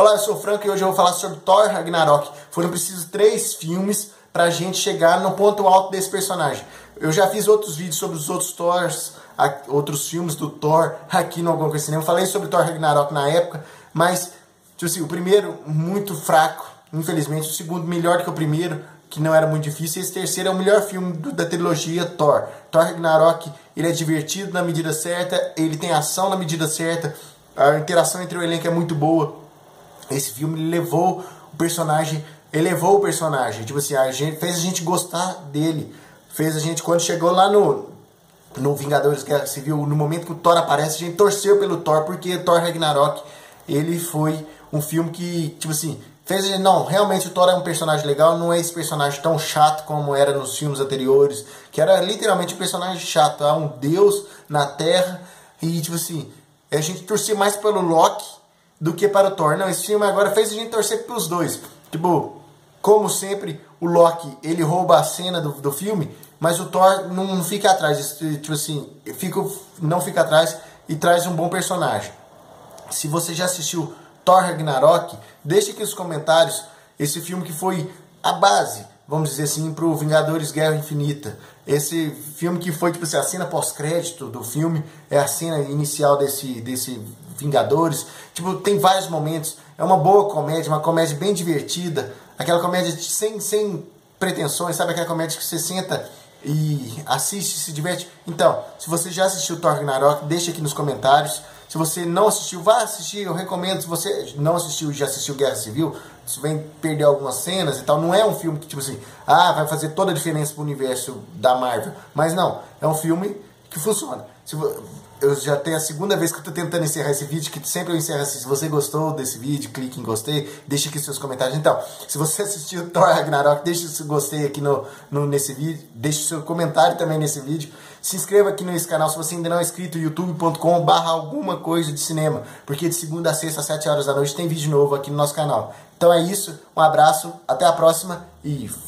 Olá, eu sou o Franco e hoje eu vou falar sobre Thor Ragnarok. Foram precisos três filmes pra gente chegar no ponto alto desse personagem. Eu já fiz outros vídeos sobre os outros Thors, outros filmes do Thor aqui no Alguma Cinema. Falei sobre Thor Ragnarok na época, mas tipo assim, o primeiro muito fraco, infelizmente. O segundo melhor que o primeiro, que não era muito difícil. E esse terceiro é o melhor filme da trilogia Thor. Thor Ragnarok, ele é divertido na medida certa, ele tem ação na medida certa, a interação entre o elenco é muito boa. Esse filme levou o personagem, elevou o personagem, tipo assim, a gente fez a gente gostar dele, fez a gente quando chegou lá no no Vingadores Guerra Civil, no momento que o Thor aparece, a gente torceu pelo Thor porque Thor Ragnarok, ele foi um filme que, tipo assim, fez a gente, não, realmente o Thor é um personagem legal, não é esse personagem tão chato como era nos filmes anteriores, que era literalmente um personagem chato, é um deus na Terra e tipo assim, a gente torcia mais pelo Loki do que para o Thor. Não, esse filme agora fez a gente torcer para os dois. Tipo, como sempre, o Loki ele rouba a cena do, do filme, mas o Thor não fica atrás, tipo assim, fica, não fica atrás e traz um bom personagem. Se você já assistiu Thor Ragnarok, deixe aqui nos comentários esse filme que foi a base, vamos dizer assim, para o Vingadores Guerra Infinita. Esse filme que foi, tipo assim, a cena pós-crédito do filme, é a cena inicial desse, desse Vingadores. Tipo, tem vários momentos. É uma boa comédia, uma comédia bem divertida. Aquela comédia sem, sem pretensões, sabe? Aquela comédia que você senta e assiste, se diverte. Então, se você já assistiu Thor Ragnarok, deixa aqui nos comentários. Se você não assistiu, vá assistir. Eu recomendo. Se você não assistiu já assistiu Guerra Civil, você vem perder algumas cenas e tal. Não é um filme que, tipo assim, ah, vai fazer toda a diferença pro universo da Marvel. Mas não, é um filme que funciona. Se, eu já tenho a segunda vez que eu tô tentando encerrar esse vídeo, que sempre eu encerro assim. Se você gostou desse vídeo, clique em gostei, deixe aqui seus comentários. Então, se você assistiu Thor Ragnarok, deixe seu gostei aqui no, no, nesse vídeo, deixe seu comentário também nesse vídeo. Se inscreva aqui nesse canal se você ainda não é inscrito, youtube.com barra alguma coisa de cinema, porque de segunda a sexta às 7 horas da noite tem vídeo novo aqui no nosso canal. Então é isso, um abraço, até a próxima e